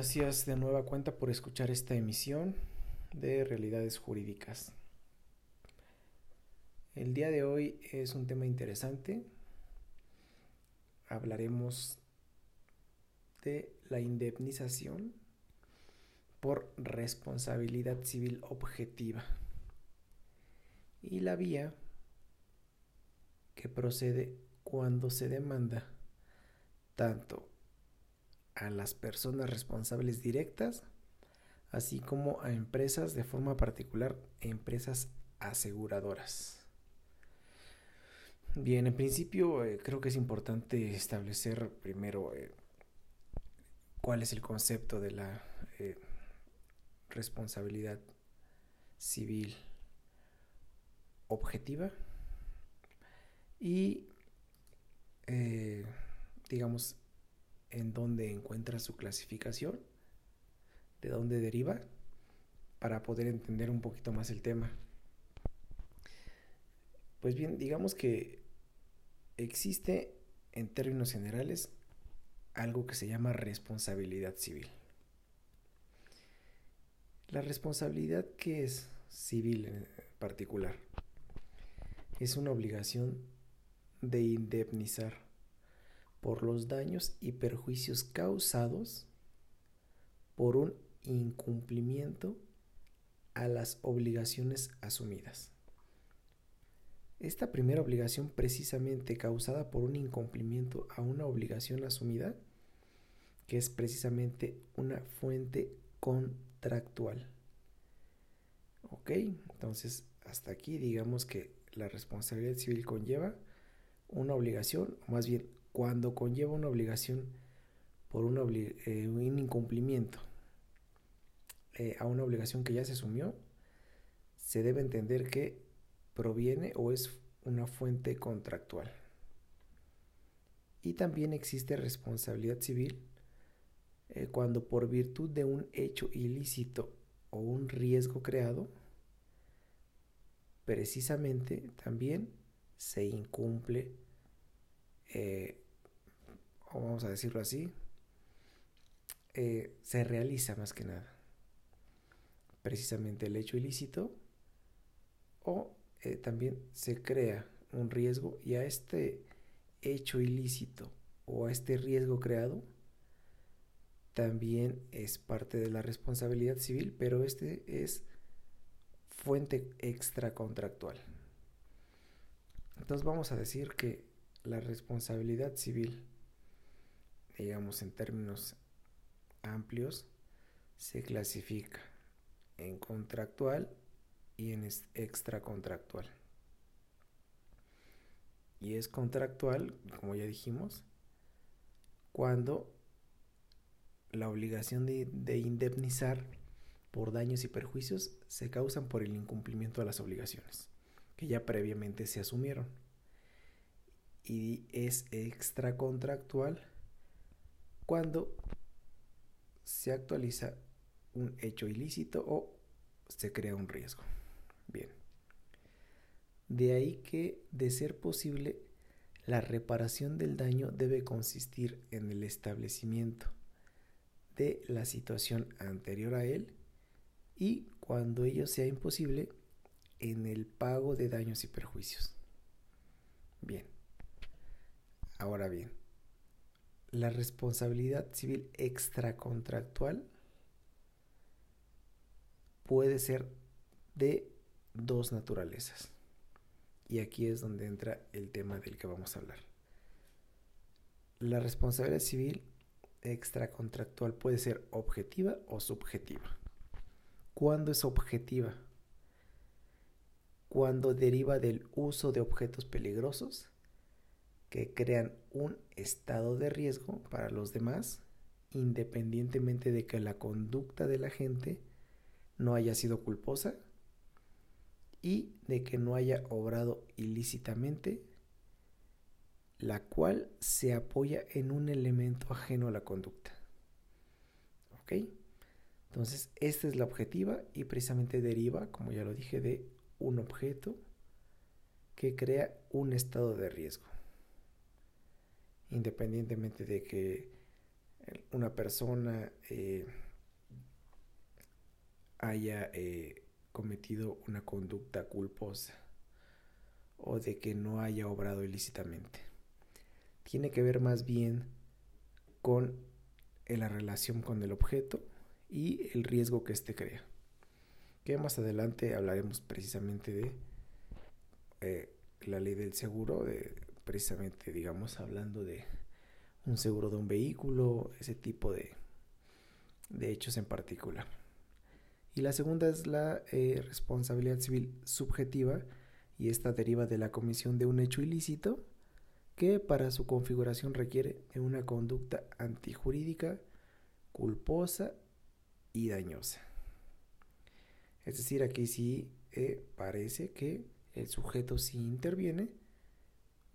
Gracias de nueva cuenta por escuchar esta emisión de Realidades Jurídicas. El día de hoy es un tema interesante. Hablaremos de la indemnización por responsabilidad civil objetiva y la vía que procede cuando se demanda tanto a las personas responsables directas, así como a empresas de forma particular, empresas aseguradoras. Bien, en principio eh, creo que es importante establecer primero eh, cuál es el concepto de la eh, responsabilidad civil objetiva y digamos en dónde encuentra su clasificación, de dónde deriva, para poder entender un poquito más el tema. Pues bien, digamos que existe en términos generales algo que se llama responsabilidad civil. La responsabilidad que es civil en particular es una obligación de indemnizar por los daños y perjuicios causados por un incumplimiento a las obligaciones asumidas. Esta primera obligación precisamente causada por un incumplimiento a una obligación asumida, que es precisamente una fuente contractual. ¿Ok? Entonces, hasta aquí digamos que la responsabilidad civil conlleva una obligación, o más bien cuando conlleva una obligación por eh, un incumplimiento eh, a una obligación que ya se asumió, se debe entender que proviene o es una fuente contractual. Y también existe responsabilidad civil eh, cuando por virtud de un hecho ilícito o un riesgo creado, precisamente también se incumple o vamos a decirlo así, eh, se realiza más que nada. Precisamente el hecho ilícito o eh, también se crea un riesgo y a este hecho ilícito o a este riesgo creado también es parte de la responsabilidad civil, pero este es fuente extracontractual. Entonces vamos a decir que la responsabilidad civil digamos en términos amplios, se clasifica en contractual y en extracontractual. Y es contractual, como ya dijimos, cuando la obligación de, de, indemnizar por daños y perjuicios se causan por el incumplimiento de las obligaciones que ya previamente se asumieron. Y es extracontractual cuando se actualiza un hecho ilícito o se crea un riesgo. Bien. De ahí que, de ser posible, la reparación del daño debe consistir en el establecimiento de la situación anterior a él y, cuando ello sea imposible, en el pago de daños y perjuicios. Bien. Ahora bien, la responsabilidad civil extracontractual puede ser de dos naturalezas. Y aquí es donde entra el tema del que vamos a hablar. La responsabilidad civil extracontractual puede ser objetiva o subjetiva. ¿Cuándo es objetiva? Cuando deriva del uso de objetos peligrosos que crean un estado de riesgo para los demás, independientemente de que la conducta de la gente no haya sido culposa y de que no haya obrado ilícitamente, la cual se apoya en un elemento ajeno a la conducta. ¿Ok? Entonces, esta es la objetiva y precisamente deriva, como ya lo dije, de un objeto que crea un estado de riesgo independientemente de que una persona eh, haya eh, cometido una conducta culposa o de que no haya obrado ilícitamente. Tiene que ver más bien con la relación con el objeto y el riesgo que éste crea. Que más adelante hablaremos precisamente de eh, la ley del seguro, de, precisamente digamos hablando de un seguro de un vehículo, ese tipo de, de hechos en particular. Y la segunda es la eh, responsabilidad civil subjetiva y esta deriva de la comisión de un hecho ilícito que para su configuración requiere de una conducta antijurídica, culposa y dañosa. Es decir, aquí sí eh, parece que el sujeto sí interviene,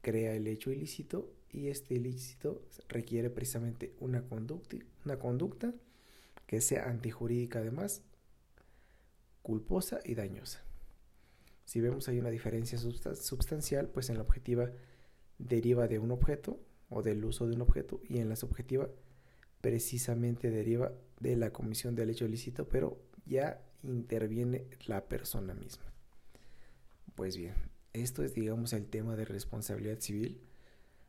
crea el hecho ilícito y este ilícito requiere precisamente una conducta, una conducta que sea antijurídica además, culposa y dañosa. Si vemos hay una diferencia sustancial, pues en la objetiva deriva de un objeto o del uso de un objeto y en la subjetiva precisamente deriva de la comisión del hecho ilícito, pero ya interviene la persona misma. Pues bien, esto es digamos el tema de responsabilidad civil,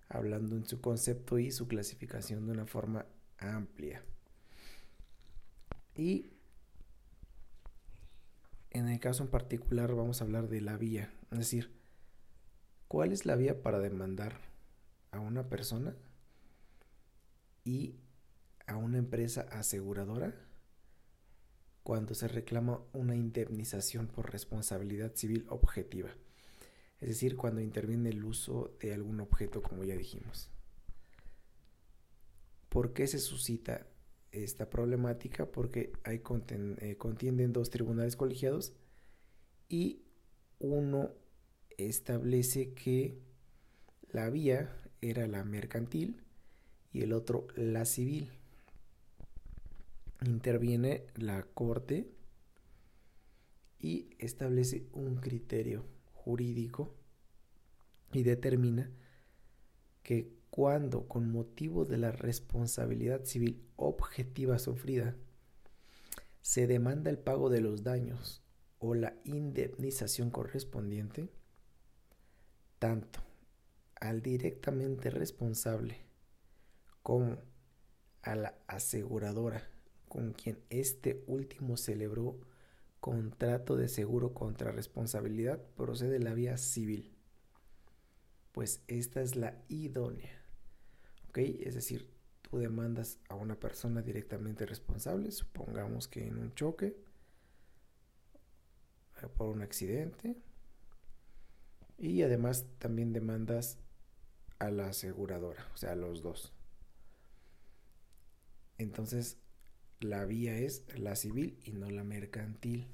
hablando en su concepto y su clasificación de una forma amplia. Y en el caso en particular vamos a hablar de la vía, es decir, ¿cuál es la vía para demandar a una persona y a una empresa aseguradora cuando se reclama una indemnización por responsabilidad civil objetiva? Es decir, cuando interviene el uso de algún objeto, como ya dijimos. ¿Por qué se suscita esta problemática porque hay eh, contienden dos tribunales colegiados y uno establece que la vía era la mercantil y el otro la civil. Interviene la corte y establece un criterio jurídico y determina que cuando con motivo de la responsabilidad civil objetiva sufrida se demanda el pago de los daños o la indemnización correspondiente, tanto al directamente responsable como a la aseguradora con quien este último celebró contrato de seguro contra responsabilidad procede la vía civil, pues esta es la idónea. Es decir, tú demandas a una persona directamente responsable, supongamos que en un choque, eh, por un accidente, y además también demandas a la aseguradora, o sea, a los dos. Entonces, la vía es la civil y no la mercantil.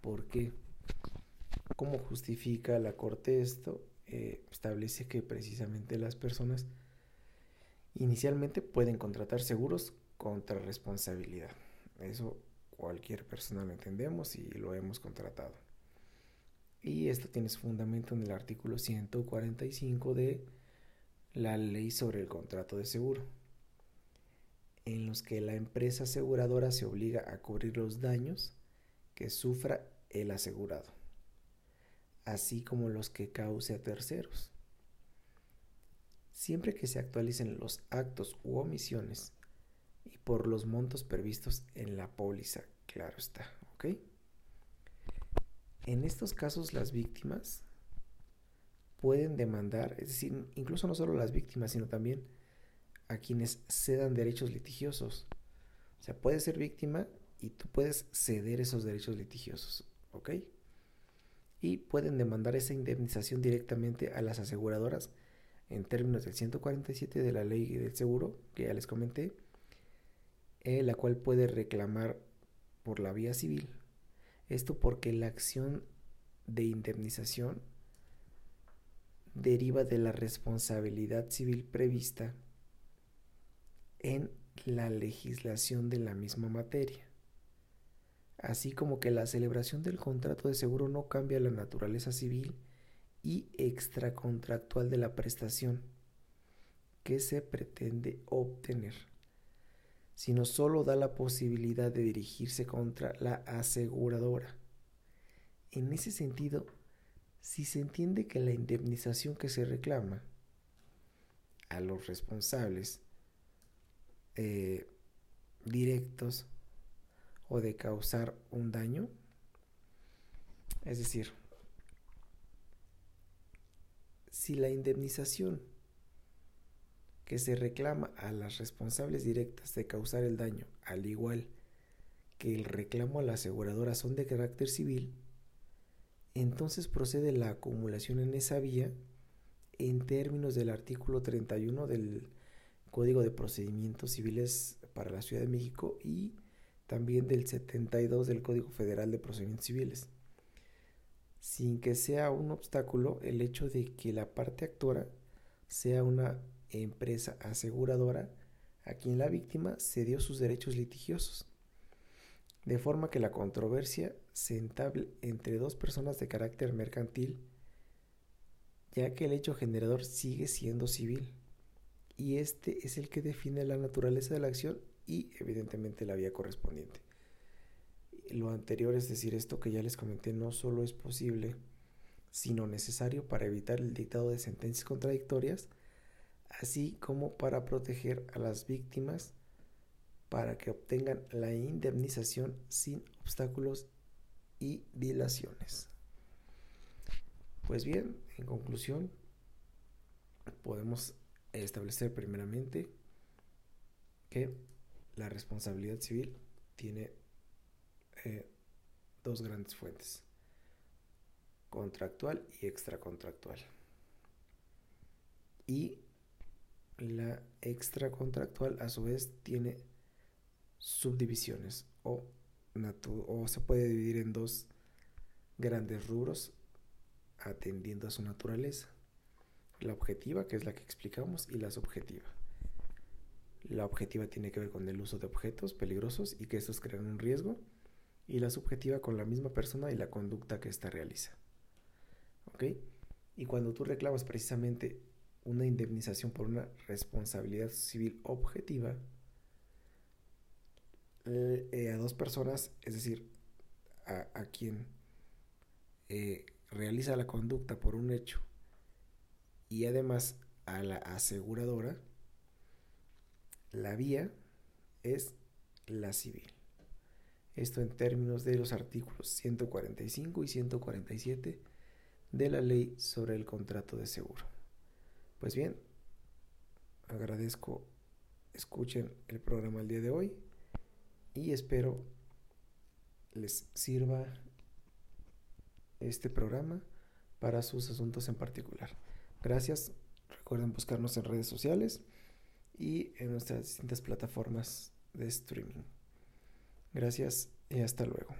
¿Por qué? ¿Cómo justifica la Corte esto? Eh, establece que precisamente las personas Inicialmente pueden contratar seguros contra responsabilidad. Eso cualquier persona lo entendemos y lo hemos contratado. Y esto tiene su fundamento en el artículo 145 de la ley sobre el contrato de seguro, en los que la empresa aseguradora se obliga a cubrir los daños que sufra el asegurado, así como los que cause a terceros siempre que se actualicen los actos u omisiones y por los montos previstos en la póliza, claro está, ¿ok? En estos casos las víctimas pueden demandar, es decir, incluso no solo las víctimas, sino también a quienes cedan derechos litigiosos. O sea, puedes ser víctima y tú puedes ceder esos derechos litigiosos, ¿ok? Y pueden demandar esa indemnización directamente a las aseguradoras en términos del 147 de la ley del seguro, que ya les comenté, eh, la cual puede reclamar por la vía civil. Esto porque la acción de indemnización deriva de la responsabilidad civil prevista en la legislación de la misma materia, así como que la celebración del contrato de seguro no cambia la naturaleza civil y extracontractual de la prestación que se pretende obtener. sino solo da la posibilidad de dirigirse contra la aseguradora. En ese sentido, si se entiende que la indemnización que se reclama a los responsables eh, directos o de causar un daño, es decir, si la indemnización que se reclama a las responsables directas de causar el daño, al igual que el reclamo a la aseguradora son de carácter civil, entonces procede la acumulación en esa vía en términos del artículo 31 del Código de Procedimientos Civiles para la Ciudad de México y también del 72 del Código Federal de Procedimientos Civiles. Sin que sea un obstáculo el hecho de que la parte actora sea una empresa aseguradora a quien la víctima cedió sus derechos litigiosos, de forma que la controversia se entable entre dos personas de carácter mercantil, ya que el hecho generador sigue siendo civil, y este es el que define la naturaleza de la acción y evidentemente la vía correspondiente lo anterior, es decir, esto que ya les comenté, no solo es posible, sino necesario para evitar el dictado de sentencias contradictorias, así como para proteger a las víctimas para que obtengan la indemnización sin obstáculos y dilaciones. Pues bien, en conclusión, podemos establecer primeramente que la responsabilidad civil tiene eh, dos grandes fuentes, contractual y extracontractual. Y la extracontractual a su vez tiene subdivisiones o, o se puede dividir en dos grandes rubros atendiendo a su naturaleza. La objetiva, que es la que explicamos, y la subjetiva. La objetiva tiene que ver con el uso de objetos peligrosos y que estos crean un riesgo y la subjetiva con la misma persona y la conducta que ésta realiza. ¿Ok? Y cuando tú reclamas precisamente una indemnización por una responsabilidad civil objetiva, eh, a dos personas, es decir, a, quien eh, realiza la conducta por un hecho y además a la aseguradora, la vía es la civil. Esto en términos de los artículos 145 y 147 de la ley sobre el contrato de seguro. Pues bien, agradezco escuchen el programa el día de hoy y espero les sirva este programa para sus asuntos en particular. Gracias. Recuerden buscarnos en redes sociales y en nuestras distintas plataformas de streaming. Gracias y hasta luego.